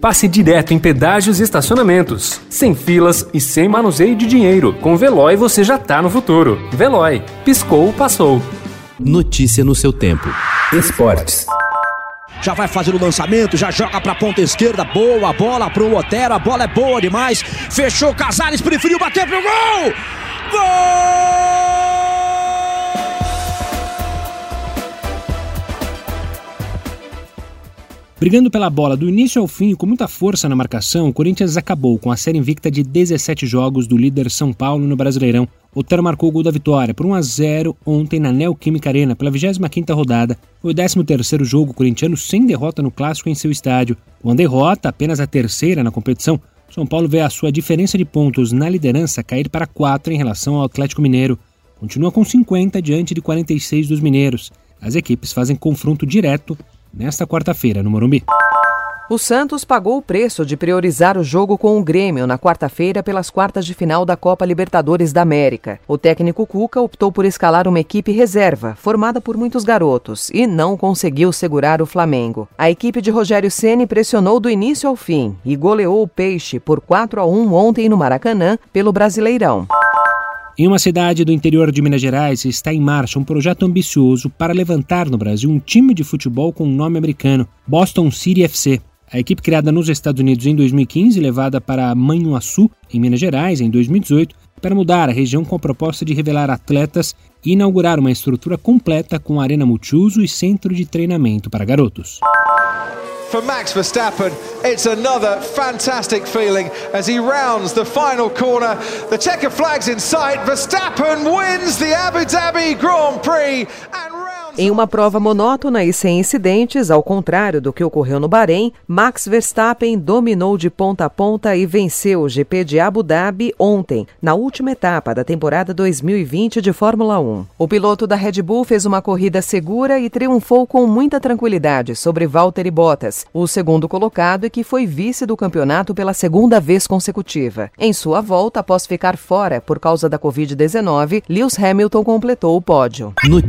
passe direto em pedágios e estacionamentos, sem filas e sem manuseio de dinheiro. Com Veloy você já tá no futuro. Veloy, piscou, passou. Notícia no seu tempo. Esportes já vai fazer o lançamento, já joga para a ponta esquerda, boa bola pro Otero, a bola é boa demais, fechou Casares, preferiu bater pro! Gol! Brigando pela bola do início ao fim com muita força na marcação, o Corinthians acabou com a série invicta de 17 jogos do líder São Paulo no Brasileirão. Otero marcou o gol da vitória por 1 a 0 ontem na Neoquímica Arena pela 25ª rodada. Foi o 13º jogo corintiano sem derrota no clássico em seu estádio. Com a derrota, apenas a terceira na competição, São Paulo vê a sua diferença de pontos na liderança cair para 4 em relação ao Atlético Mineiro. Continua com 50 diante de 46 dos mineiros. As equipes fazem confronto direto nesta quarta-feira no Morumbi. O Santos pagou o preço de priorizar o jogo com o Grêmio na quarta-feira pelas quartas de final da Copa Libertadores da América. O técnico Cuca optou por escalar uma equipe reserva, formada por muitos garotos, e não conseguiu segurar o Flamengo. A equipe de Rogério Ceni pressionou do início ao fim e goleou o Peixe por 4 a 1 ontem no Maracanã pelo Brasileirão. Em uma cidade do interior de Minas Gerais está em marcha um projeto ambicioso para levantar no Brasil um time de futebol com nome americano, Boston City FC. A equipe criada nos Estados Unidos em 2015, levada para Manhuaçu, em Minas Gerais, em 2018, para mudar a região com a proposta de revelar atletas e inaugurar uma estrutura completa com arena multiuso e centro de treinamento para garotos. For Max Verstappen. It's another fantastic feeling as he rounds the final corner. The checker flag's in sight. Verstappen wins the Abu Dhabi Grand Prix Em uma prova monótona e sem incidentes, ao contrário do que ocorreu no Bahrein, Max Verstappen dominou de ponta a ponta e venceu o GP de Abu Dhabi ontem, na última etapa da temporada 2020 de Fórmula 1. O piloto da Red Bull fez uma corrida segura e triunfou com muita tranquilidade sobre Valtteri Bottas, o segundo colocado e que foi vice do campeonato pela segunda vez consecutiva. Em sua volta, após ficar fora por causa da Covid-19, Lewis Hamilton completou o pódio.